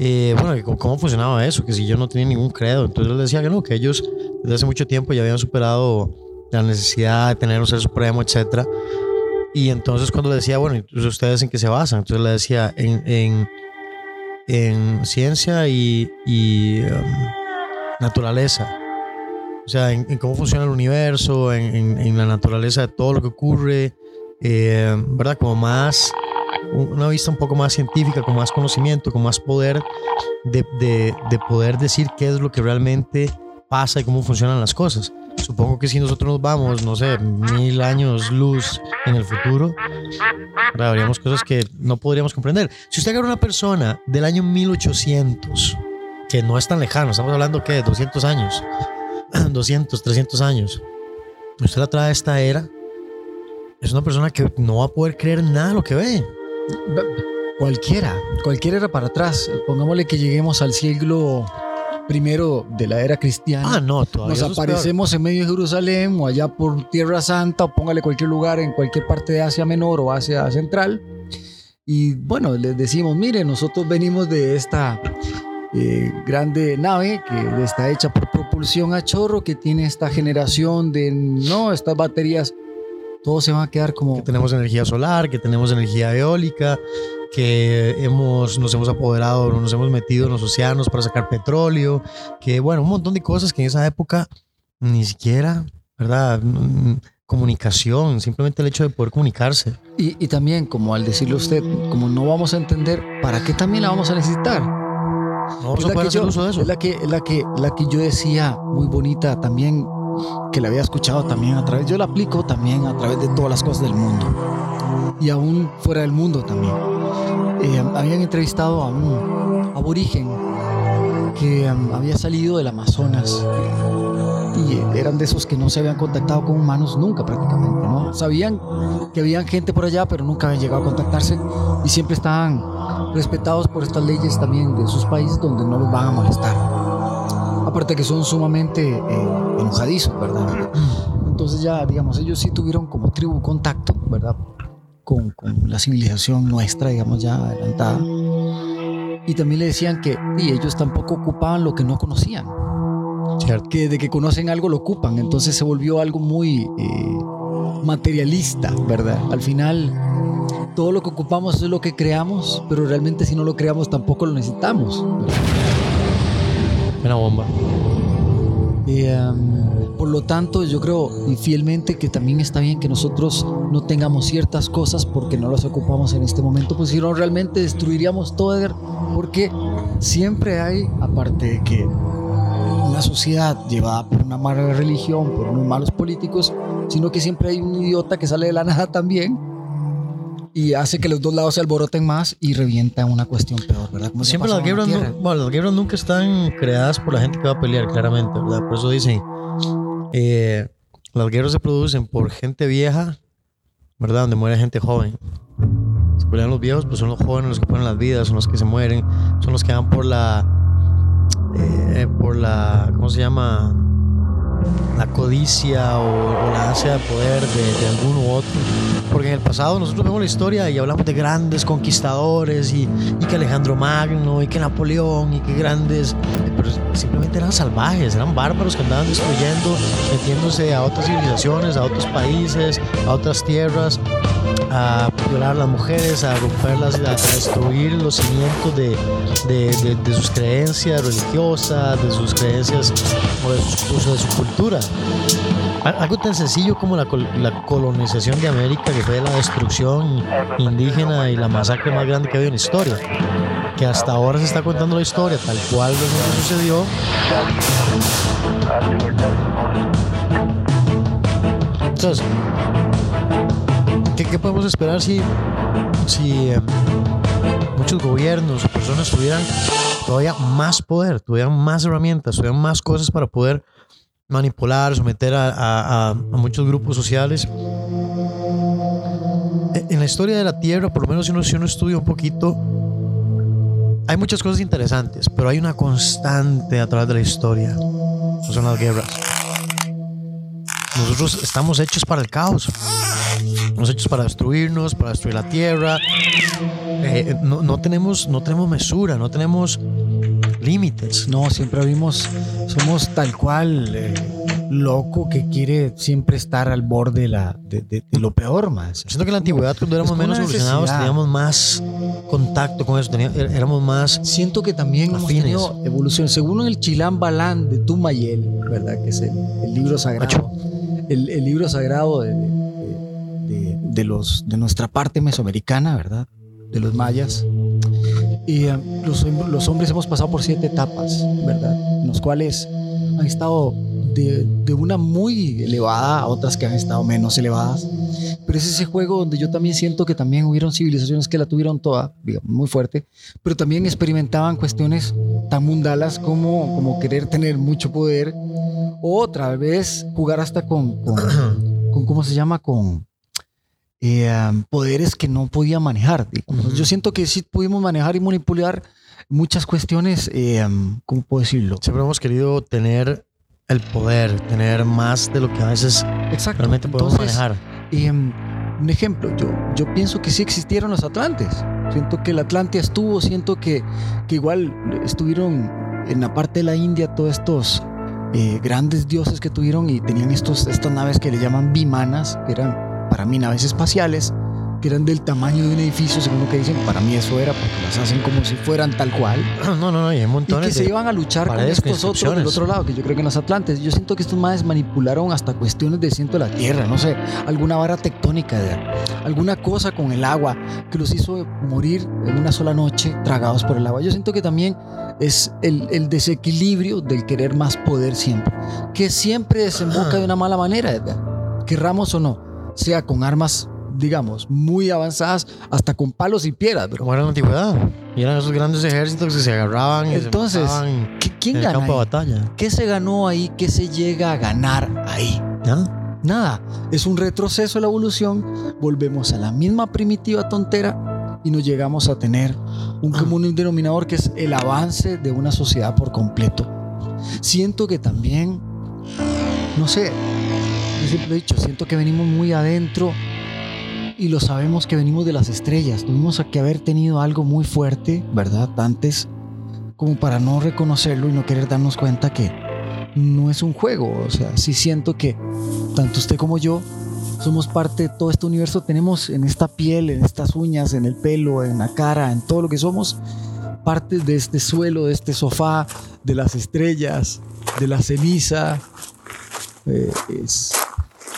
[SPEAKER 2] eh, bueno, cómo- funcionaba eso, que si yo no tenía ningún credo. Entonces les decía que no, que ellos desde hace mucho tiempo ya habían superado la necesidad de tener un ser supremo, etcétera. Y entonces cuando le decía, bueno, ustedes en qué se basan, entonces le decía en, en, en ciencia y, y um, naturaleza. O sea, en, cómo funciona el universo, en, en- en la naturaleza de todo lo que ocurre, eh, ¿verdad? Como más, una vista un poco más científica, con más conocimiento, con más poder de, de- de poder decir qué es lo que realmente pasa y cómo funcionan las cosas. Supongo que si nosotros nos vamos, no sé, mil años luz en el futuro, habríamos cosas que no podríamos comprender. Si usted agarra una persona del año 1800, que no es tan lejano, estamos hablando que 200 años, 200, 300 años, usted la trae a esta era, es una persona que no va a poder creer nada lo que ve.
[SPEAKER 1] Cualquiera, cualquiera era para atrás. Pongámosle que lleguemos al siglo primero de la era cristiana.
[SPEAKER 2] Ah, no, todavía
[SPEAKER 1] Nos
[SPEAKER 2] es peor.
[SPEAKER 1] aparecemos en medio de Jerusalén o allá por Tierra Santa o póngale cualquier lugar en cualquier parte de Asia Menor o Asia Central. Y bueno, les decimos, mire, nosotros venimos de esta eh, grande nave que está hecha por propulsión a chorro, que tiene esta generación de, no, estas baterías, todo se va a quedar como...
[SPEAKER 2] que tenemos energía solar, que tenemos energía eólica, que hemos, nos hemos apoderado, nos hemos metido en los océanos para sacar petróleo, que bueno, un montón de cosas que en esa época ni siquiera, ¿verdad? Comunicación, simplemente el hecho de poder comunicarse.
[SPEAKER 1] Y, y también, como al decirle usted, como no vamos a entender, ¿para qué también la vamos a necesitar?
[SPEAKER 2] No
[SPEAKER 1] Es la, que yo,
[SPEAKER 2] uso de eso.
[SPEAKER 1] es la que, la que, la que yo decía, muy bonita también, que la había escuchado también a través, yo la aplico también a través de todas las cosas del mundo y aún fuera del mundo también. Eh, habían entrevistado a un aborigen que um, había salido del Amazonas y eran de esos que no se habían contactado con humanos nunca prácticamente, ¿no? Sabían que habían gente por allá, pero nunca habían llegado a contactarse y siempre estaban respetados por estas leyes también de sus países donde no los van a molestar. Aparte que son sumamente eh, enojadizos, ¿verdad? Entonces ya, digamos, ellos sí tuvieron como tribu contacto, ¿verdad? Con, con la civilización nuestra, digamos, ya adelantada. Y también le decían que y ellos tampoco ocupaban lo que no conocían
[SPEAKER 2] Cierto.
[SPEAKER 1] que de que conocen algo lo ocupan. Entonces se volvió algo muy eh, materialista, ¿verdad? Al final, todo lo que ocupamos es lo que creamos, pero realmente si no lo creamos tampoco lo necesitamos. ¿verdad?
[SPEAKER 2] Una bomba.
[SPEAKER 1] Y, em, por lo tanto, yo creo fielmente que también está bien que nosotros no tengamos ciertas cosas porque no las ocupamos en este momento, pues si no realmente destruiríamos todo, porque siempre hay, aparte de que una sociedad llevada por una mala religión, por unos malos políticos, sino que siempre hay un idiota que sale de la nada también y hace que los dos lados se alboroten más y revienta una cuestión peor, ¿verdad? Como
[SPEAKER 2] Siempre las
[SPEAKER 1] la
[SPEAKER 2] guerras, bueno, las guerras nunca están creadas por la gente que va a pelear, claramente, ¿verdad? Por eso dicen, eh, las guerras se producen por gente vieja, ¿verdad? Donde muere gente joven. Si pelean los viejos, pues son los jóvenes los que ponen las vidas, son los que se mueren, son los que van por la, eh, por la, ¿cómo se llama? La codicia o, o la ansia de poder de, de alguno u otro. Porque en el pasado nosotros vemos la historia y hablamos de grandes conquistadores y, y que Alejandro Magno y que Napoleón y que grandes, pero simplemente eran salvajes, eran bárbaros que andaban destruyendo, metiéndose a otras civilizaciones, a otros países, a otras tierras, a violar a las mujeres, a romperlas, a, a destruir los cimientos de, de- de- sus creencias religiosas, de sus creencias o de, sus- de su Algo tan sencillo como la, la colonización de América, que fue la destrucción indígena y la masacre más grande que ha habido en la historia. Que hasta ahora se está contando la historia tal cual realmente sucedió. Entonces, ¿qué, qué podemos esperar si, si eh, muchos gobiernos o personas tuvieran todavía más poder, tuvieran más herramientas, tuvieran más cosas para poder manipular, someter a, a- a- muchos grupos sociales? E- En la historia de la Tierra, por lo menos si uno, si uno estudia un poquito, hay muchas cosas interesantes, pero hay una constante a través de la historia. Son las guerras. nosotros estamos hechos para el caos. Estamos hechos para destruirnos, para destruir la tierra. Eh, no, no tenemos, no tenemos mesura, no tenemos límites.
[SPEAKER 1] No, siempre abrimos, somos tal cual eh, loco que quiere siempre estar al borde de, la, de, de- de lo peor más.
[SPEAKER 2] Siento que en la antigüedad, cuando éramos menos evolucionados, teníamos más contacto con eso, teníamos, éramos más.
[SPEAKER 1] Siento que también hemos
[SPEAKER 2] Afines.
[SPEAKER 1] tenido evolución. Según el Chilán Balán de Tumayel, ¿verdad? Que es el, el libro sagrado. El, el libro sagrado de- de los, de nuestra parte mesoamericana, ¿verdad? De los mayas. Y eh, los, los hombres hemos pasado por siete etapas, ¿verdad? En los cuales han estado de, de una muy elevada a otras que han estado menos elevadas. Pero es ese juego donde yo también siento que también hubieron civilizaciones que la tuvieron toda, digamos, muy fuerte, pero también experimentaban cuestiones tan mundanas como, como querer tener mucho poder o otra vez jugar hasta con, con, con ¿cómo se llama? Con eh, poderes que no podía manejar. digamos. Yo siento que sí pudimos manejar y manipular muchas cuestiones, eh, ¿cómo puedo decirlo?
[SPEAKER 2] Siempre hemos querido tener el poder, tener más de lo que a veces
[SPEAKER 1] Exacto.
[SPEAKER 2] realmente podemos
[SPEAKER 1] Entonces,
[SPEAKER 2] manejar.
[SPEAKER 1] Em, un ejemplo, yo, yo pienso que sí existieron los Atlantes. Siento que la Atlántida estuvo, siento que, que igual estuvieron en la parte de la India todos estos eh, grandes dioses que tuvieron y tenían estos, estas naves que le llaman bimanas, que eran para mí naves espaciales, que eran del tamaño de un edificio, según lo que dicen. Para mí eso era porque las hacen como si fueran tal cual.
[SPEAKER 2] No, no, no, y hay
[SPEAKER 1] Y que
[SPEAKER 2] montones
[SPEAKER 1] se
[SPEAKER 2] de.
[SPEAKER 1] iban a luchar con estos otros del otro lado, que yo creo que en los Atlantes. Yo siento que estos madres manipularon hasta cuestiones del centro de la Tierra, no sé, alguna vara tectónica, de, alguna cosa con el agua que los hizo morir en una sola noche tragados por el agua. Yo siento que también es el, el desequilibrio del querer más poder siempre, que siempre desemboca de una mala manera, Edgar. querramos o no, sea con armas digamos, muy avanzadas, hasta con palos y piedras, bro.
[SPEAKER 2] Como era en la antigüedad. Y eran esos grandes ejércitos que se agarraban y
[SPEAKER 1] Entonces,
[SPEAKER 2] se mataban
[SPEAKER 1] ¿Qué- ¿Quién
[SPEAKER 2] en el campo de batalla.
[SPEAKER 1] ¿Qué se ganó ahí? ¿Qué se llega a ganar ahí?
[SPEAKER 2] ¿Ya?
[SPEAKER 1] Nada, es un retroceso de la evolución, volvemos a la misma primitiva tontera y nos llegamos a tener un común denominador que es el avance de una sociedad por completo. Siento que también, no sé, siempre lo he dicho, siento que venimos muy adentro y lo sabemos que venimos de las estrellas. Tuvimos que haber tenido algo muy fuerte, ¿verdad? Antes, como para no reconocerlo y no querer darnos cuenta que no es un juego. O sea, sí siento que tanto usted como yo somos parte de todo este universo. Tenemos en esta piel, en estas uñas, en el pelo, en la cara, en todo lo que somos, partes de este suelo, de este sofá, de las estrellas, de la ceniza. Eh, es,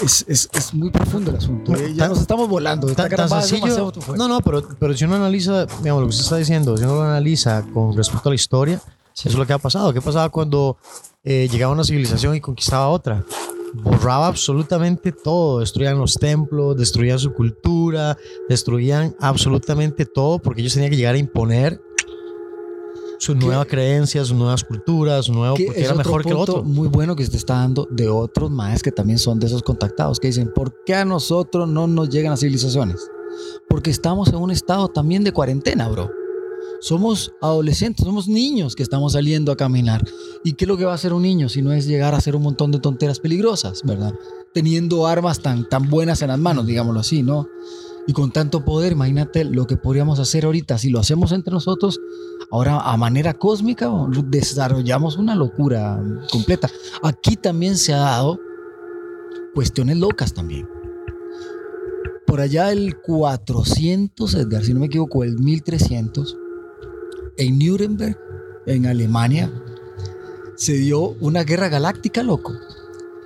[SPEAKER 1] es, es, es muy profundo el asunto. Ya
[SPEAKER 2] Tan-
[SPEAKER 1] nos estamos volando.
[SPEAKER 2] Tan, tan sencillo. No, no, pero, pero si uno analiza, digamos, lo que usted está diciendo, si uno lo analiza con respecto a la historia, eso es lo que ha pasado. ¿Qué pasaba cuando eh, llegaba una civilización y conquistaba otra? Borraba absolutamente todo, destruían los templos, destruían su cultura, destruían absolutamente todo porque ellos tenían que llegar a imponer su nueva creencia, sus nuevas culturas, su nuevo,
[SPEAKER 1] que
[SPEAKER 2] porque era mejor que el otro.
[SPEAKER 1] muy bueno que te está dando de otros maes que también son de esos contactados que dicen, ¿por qué a nosotros no nos llegan las civilizaciones? Porque estamos en un estado también de cuarentena, bro. Somos adolescentes, somos niños que estamos saliendo a caminar. ¿Y qué es lo que va a hacer un niño si no es llegar a hacer un montón de tonteras peligrosas, verdad? Teniendo armas tan, tan buenas en las manos, digámoslo así, ¿no? Y con tanto poder, imagínate lo que podríamos hacer ahorita. Si lo hacemos entre nosotros, ahora a manera cósmica, desarrollamos una locura completa. Aquí también se ha dado cuestiones locas también. Por allá el 400, Edgar, si no me equivoco, el 1300, en Nuremberg, en Alemania, se dio una guerra galáctica, loco.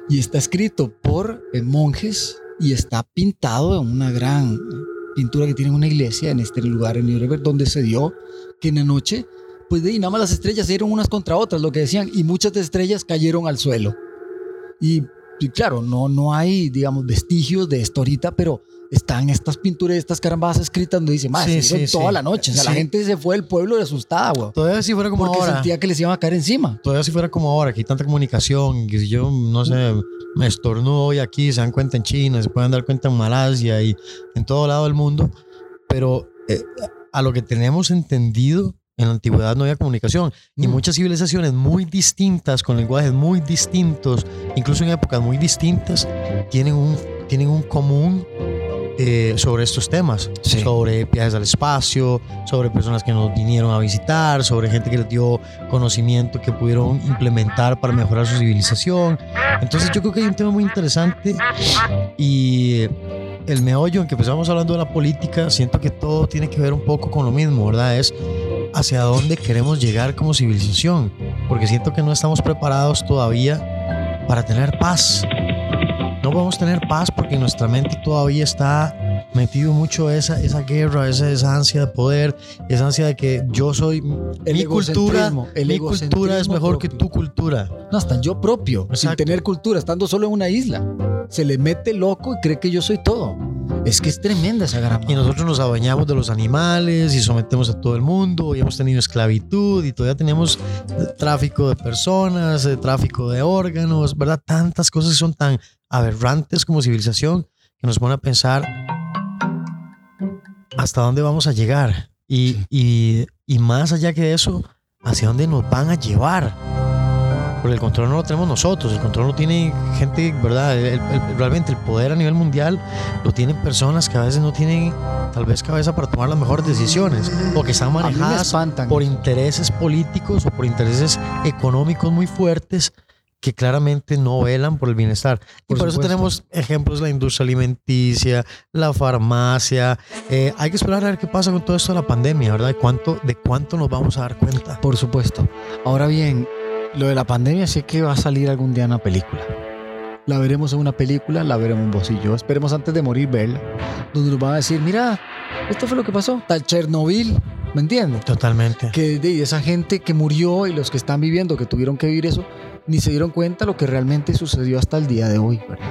[SPEAKER 1] Y está escrito por eh, monjes y está pintado en una gran pintura que tiene una iglesia en este lugar en Nuremberg, donde se dio que en la noche, pues de nada más las estrellas se dieron unas contra otras, lo que decían, y muchas de estrellas cayeron al suelo. Y, y claro, no, no hay, digamos, vestigios de esto ahorita, pero están estas pinturas, estas carambadas escritas donde dice, más,
[SPEAKER 2] Sí, sí,
[SPEAKER 1] toda
[SPEAKER 2] sí.
[SPEAKER 1] la noche. O sea, la gente se fue del pueblo de asustada, güey.
[SPEAKER 2] Todavía si fuera como
[SPEAKER 1] Porque
[SPEAKER 2] ahora.
[SPEAKER 1] sentía que les iban a caer encima.
[SPEAKER 2] todavía si fuera como ahora, que hay tanta comunicación, que si yo, no sé, me estornudo hoy aquí, se dan cuenta en China, se pueden dar cuenta en Malasia y en todo lado del mundo, pero eh, a lo que tenemos entendido En la antigüedad no había comunicación y
[SPEAKER 1] Mm.
[SPEAKER 2] muchas civilizaciones muy distintas, con lenguajes muy distintos, incluso en épocas muy distintas, tienen un, tienen un común eh, sobre estos temas,
[SPEAKER 1] Sí.
[SPEAKER 2] sobre viajes al espacio, sobre personas que nos vinieron a visitar, sobre gente que les dio conocimiento que pudieron implementar para mejorar su civilización. Entonces yo creo que hay un tema muy interesante y el meollo en que empezamos hablando de la política, siento que todo tiene que ver un poco con lo mismo, ¿verdad? Es hacia dónde queremos llegar como civilización, porque siento que no estamos preparados todavía para tener paz. No podemos tener paz porque en nuestra mente todavía está metido mucho esa, esa guerra, esa, esa ansia de poder, esa ansia de que yo soy,
[SPEAKER 1] El
[SPEAKER 2] mi cultura,
[SPEAKER 1] el
[SPEAKER 2] mi cultura es mejor que tu cultura.
[SPEAKER 1] No, hasta yo propio, sin tener cultura, estando solo en una isla. Se le mete loco y cree que yo soy todo. Es que es tremenda esa grama.
[SPEAKER 2] Y nosotros nos adueñamos de los animales y sometemos a todo el mundo y hemos tenido esclavitud y todavía tenemos eh, tráfico de personas, eh, tráfico de órganos, ¿verdad? Tantas cosas que son tan aberrantes como civilización que nos pone a pensar hasta dónde vamos a llegar y, y, y más allá que eso, hacia dónde nos van a llevar. Porque el control no lo tenemos nosotros, el control lo tiene gente, ¿verdad? El- el- realmente el poder a nivel mundial lo tienen personas que a veces no tienen tal vez cabeza para tomar las mejores decisiones o que están manejadas por intereses políticos o por intereses económicos muy fuertes que claramente no velan por el bienestar. y
[SPEAKER 1] Por
[SPEAKER 2] por eso
[SPEAKER 1] supuesto.
[SPEAKER 2] tenemos ejemplos, la industria alimenticia, la farmacia. Eh, hay que esperar a ver qué pasa con todo esto de la pandemia, ¿verdad? De cuánto, de cuánto nos vamos a dar cuenta.
[SPEAKER 1] Por supuesto. Ahora bien, lo de la pandemia sé que va a salir algún día en una película. La veremos en una película, la veremos en vos y yo. Esperemos antes de morir verla. Donde nos van a decir, mira, esto fue lo que pasó. Tal Chernobyl, ¿me entiendes?
[SPEAKER 2] Totalmente.
[SPEAKER 1] Que de esa gente que murió y los que están viviendo, que tuvieron que vivir eso, ni se dieron cuenta lo que realmente sucedió hasta el día de hoy, ¿verdad?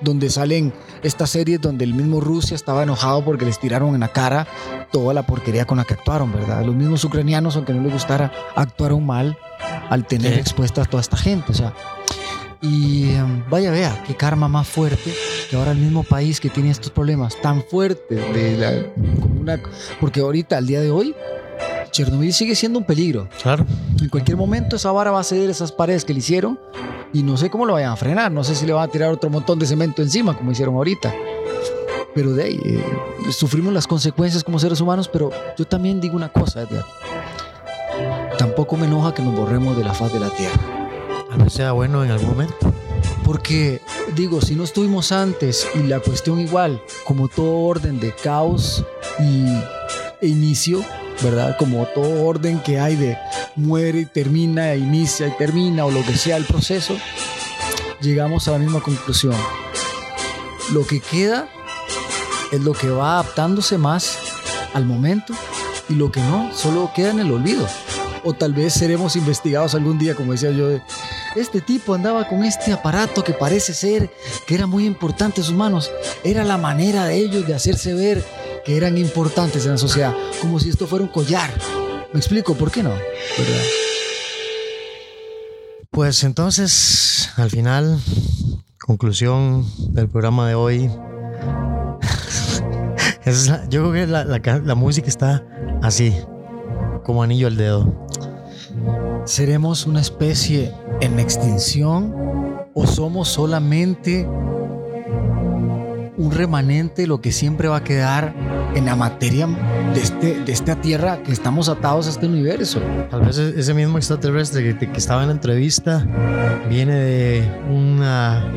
[SPEAKER 1] Donde salen estas series donde el mismo Rusia estaba enojado porque les tiraron en la cara toda la porquería con la que actuaron, ¿verdad? Los mismos ucranianos, aunque no les gustara, actuaron mal al tener expuesta a toda esta gente, o sea. Y em, vaya, vea, qué karma más fuerte que ahora el mismo país que tiene estos problemas tan fuertes de la, como una- porque ahorita, al día de hoy, Chernobyl sigue siendo un peligro.
[SPEAKER 2] Claro.
[SPEAKER 1] En cualquier momento esa vara va a ceder esas paredes que le hicieron y no sé cómo lo vayan a frenar. No sé si le van a tirar otro montón de cemento encima como hicieron ahorita. Pero de ahí, eh, sufrimos las consecuencias como seres humanos, pero yo también digo una cosa, Edgar. Tampoco me enoja que nos borremos de la faz de la tierra.
[SPEAKER 2] Tal vez sea bueno en algún momento.
[SPEAKER 1] Porque, digo, si no estuvimos antes y la cuestión igual, como todo orden de caos y e inicio, ¿verdad? Como todo orden que hay de muere y termina, e inicia y termina, o lo que sea el proceso, llegamos a la misma conclusión. Lo que queda es lo que va adaptándose más al momento y lo que no, solo queda en el olvido. O tal vez seremos investigados algún día, como decía yo, de, este tipo andaba con este aparato que parece ser que era muy importante en sus manos. Era la manera de ellos de hacerse ver que eran importantes en la sociedad, como si esto fuera un collar. ¿Me explico? ¿Por qué no? ¿Verdad?
[SPEAKER 2] Pues entonces, al final, conclusión del programa de hoy. es la- yo creo que la, la la música está así, como anillo al dedo.
[SPEAKER 1] ¿Seremos una especie en extinción o somos solamente un remanente, lo que siempre va a quedar en la materia de, este, de esta tierra que estamos atados a este universo?
[SPEAKER 2] Tal vez e- ese mismo extraterrestre que, que estaba en la entrevista viene de una...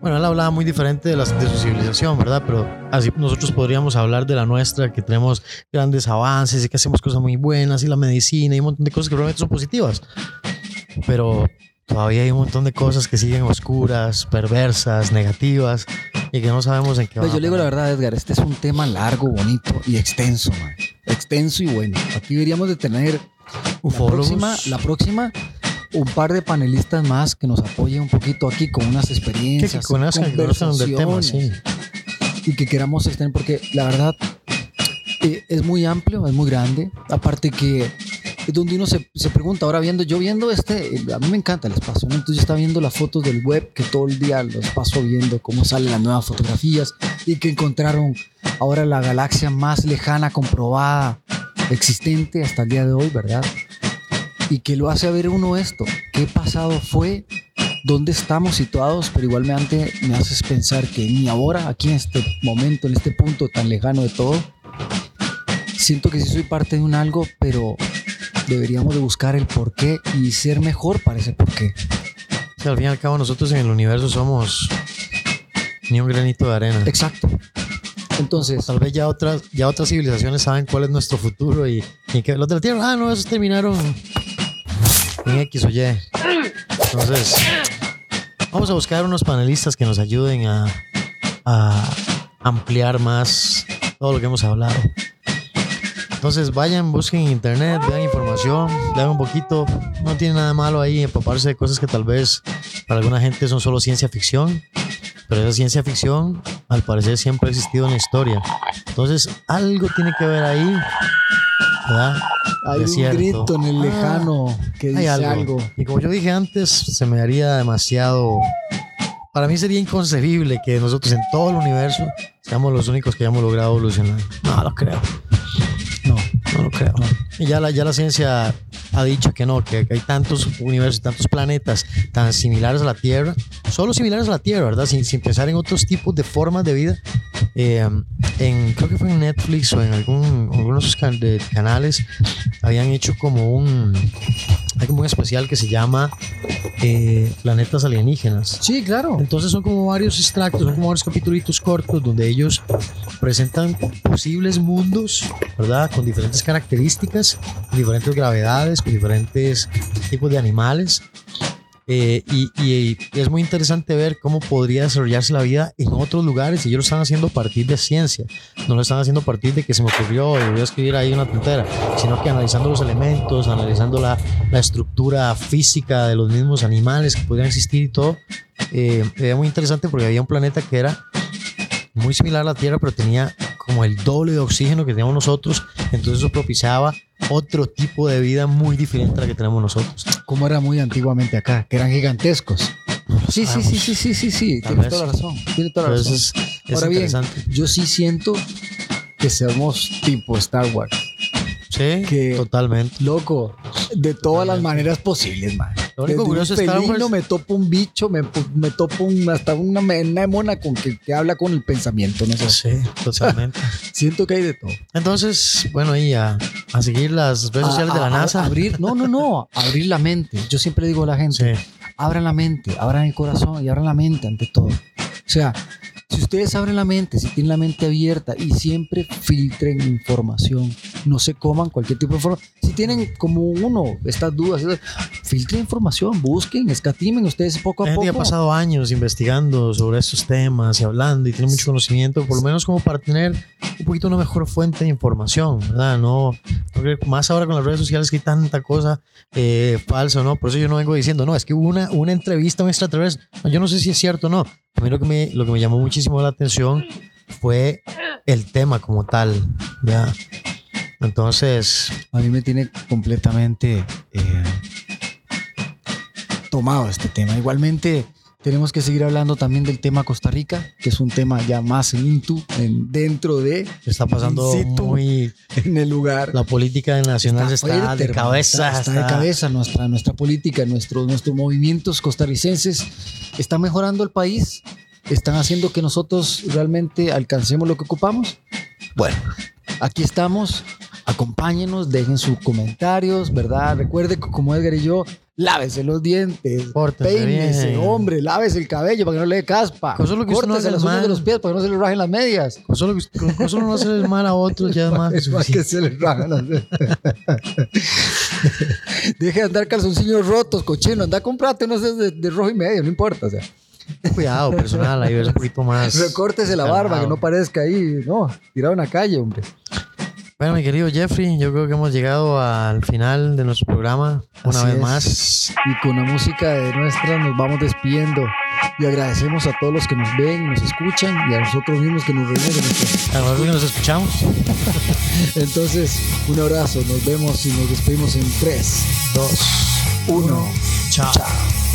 [SPEAKER 2] Bueno, él hablaba muy diferente de, las, de su civilización, ¿verdad? Pero así nosotros podríamos hablar de la nuestra, que tenemos grandes avances y que hacemos cosas muy buenas y la medicina y un montón de cosas que realmente son positivas. Pero todavía hay un montón de cosas que siguen oscuras, perversas, negativas y que no sabemos en qué
[SPEAKER 1] Pues
[SPEAKER 2] van
[SPEAKER 1] yo le digo la verdad, Edgar, este es un tema largo, bonito y extenso, man. Extenso y bueno. Aquí deberíamos de tener la próxima, la próxima, un par de panelistas más que nos apoyen un poquito aquí con unas experiencias,
[SPEAKER 2] que conozcan, que conozcan del tema, sí.
[SPEAKER 1] conversaciones, y que queramos extender, porque la verdad eh, es muy amplio, es muy grande. Aparte que es donde uno se, se pregunta, ahora viendo, yo viendo este, eh, a mí me encanta el espacio, entonces yo estaba viendo las fotos del web, que todo el día los paso viendo cómo salen las nuevas fotografías y que encontraron ahora la galaxia más lejana comprobada existente hasta el día de hoy, ¿verdad? Y que lo hace ver uno esto, qué pasado fue, dónde estamos situados, pero igualmente me haces pensar que ni ahora, aquí en este momento, en este punto tan lejano de todo, siento que sí soy parte de un algo, pero deberíamos de buscar el porqué y ser mejor para ese porqué.
[SPEAKER 2] al fin y al cabo nosotros en el universo somos ni un granito de arena.
[SPEAKER 1] Exacto. Entonces,
[SPEAKER 2] tal vez ya otras, ya otras civilizaciones saben cuál es nuestro futuro y, que los de la Tierra, ah, no, esos terminaron en X o Y. Entonces, vamos a buscar unos panelistas que nos ayuden a, a ampliar más todo lo que hemos hablado. Entonces vayan, busquen en internet, vean información, vean un poquito. No tiene nada malo ahí empaparse de cosas que tal vez para alguna gente son solo ciencia ficción. Pero esa ciencia ficción, al parecer, siempre ha existido en la historia. Entonces, algo tiene que ver ahí, ¿verdad?
[SPEAKER 1] Hay un grito en el ah, lejano que dice algo.
[SPEAKER 2] Y como yo dije antes, se me haría demasiado. Para mí sería inconcebible que nosotros en todo el universo seamos los únicos que hayamos logrado evolucionar. No lo creo. No, lo creo. Y ya la, ya la ciencia ha dicho que no, que hay tantos universos, tantos planetas tan similares a la Tierra, solo similares a la Tierra, ¿verdad? Sin, sin pensar en otros tipos de formas de vida. Eh, en, creo que fue en Netflix o en algún, algunos de canales, habían hecho como un, hay como un especial que se llama eh, Planetas Alienígenas.
[SPEAKER 1] Sí, claro.
[SPEAKER 2] Entonces son como varios extractos, son como varios capítulos cortos donde ellos presentan posibles mundos, ¿verdad? Con diferentes características, diferentes gravedades, con diferentes tipos de animales. Eh, y, es muy interesante ver cómo podría desarrollarse la vida en otros lugares y ellos lo están haciendo a partir de ciencia. No lo están haciendo a partir de que se me ocurrió y voy a escribir ahí una tontera, sino que analizando los elementos, analizando la, la estructura física de los mismos animales que podrían existir y todo. Eh, era muy interesante porque había un planeta que era muy similar a la Tierra, pero tenía como el doble de oxígeno que teníamos nosotros, entonces eso propiciaba otro tipo de vida muy diferente a la que tenemos nosotros.
[SPEAKER 1] Como era muy antiguamente acá, que eran gigantescos. Sí, sí, sí, sí, sí, sí, sí, tiene toda la razón. Tiene toda la razón. Es, Ahora bien, yo sí siento que seamos tipo Star Wars.
[SPEAKER 2] Sí, que, totalmente.
[SPEAKER 1] Loco, de todas las maneras posibles, man.
[SPEAKER 2] Lo único curioso
[SPEAKER 1] es me topo un bicho, me, me topo un, hasta una, una mona con que, que, habla con el pensamiento, no sé.
[SPEAKER 2] Sí, totalmente.
[SPEAKER 1] Siento que hay de todo.
[SPEAKER 2] Entonces, bueno, y a, a seguir las redes sociales de la NASA.
[SPEAKER 1] abrir, no, no, no, abrir la mente. Yo siempre digo a la gente, abran la mente, abran el corazón y abran la mente ante todo. O sea, si ustedes abren la mente, si tienen la mente abierta y siempre filtren información, no se coman cualquier tipo de información. Si tienen como uno estas dudas, filtren información, busquen, escatimen ustedes poco a poco.
[SPEAKER 2] ha pasado años investigando sobre estos temas y hablando y tiene mucho conocimiento, por lo menos como para tener un poquito una mejor fuente de información, ¿verdad? No, más ahora con las redes sociales que hay tanta cosa eh, falsa, ¿no? Por eso yo no vengo diciendo, no, es que hubo una, una entrevista a un extraterrestre. Yo no sé si es cierto o no. A lo que me, lo que me llamó muchísimo la atención fue el tema como tal, ¿ya? Entonces...
[SPEAKER 1] A mí me tiene completamente eh, tomado este tema. Igualmente tenemos que seguir hablando también del tema Costa Rica, que es un tema ya más into, en, dentro de.
[SPEAKER 2] Está pasando muy.
[SPEAKER 1] En el lugar.
[SPEAKER 2] La política nacional está, de cabeza.
[SPEAKER 1] Está, de cabeza nuestra, nuestra política, nuestros, nuestros movimientos costarricenses. Está mejorando el país. Están haciendo que nosotros realmente alcancemos lo que ocupamos. Bueno, aquí estamos. Acompáñenos, dejen sus comentarios, ¿verdad? Recuerde que como Edgar y yo lávese los dientes, peínese, hombre, lávese el cabello para que no le dé caspa,
[SPEAKER 2] con solo que
[SPEAKER 1] córtese las uñas de los pies para que no se le rajen las medias.
[SPEAKER 2] Con solo, con, solo no hacerle mal a otros ya más.
[SPEAKER 1] Es más que se le rajan las medias. Deje de andar calzoncillos rotos, cochino, anda comprate unos de, de, rojo y medio, no importa, o sea.
[SPEAKER 2] Cuidado, personal, ahí ves un poquito más.
[SPEAKER 1] Recórtese la barba, que no parezca ahí, no, tirado en la calle, hombre.
[SPEAKER 2] Bueno, mi querido Jeffrey, yo creo que hemos llegado al final de nuestro programa una vez más.
[SPEAKER 1] Y con la música de nuestra nos vamos despidiendo. Y agradecemos a todos los que nos ven y nos escuchan y a nosotros mismos que nos reunimos.
[SPEAKER 2] A nosotros que nos escuchamos.
[SPEAKER 1] Entonces, un abrazo, nos vemos y nos despedimos en 3, 2, 1. Chao. Chao.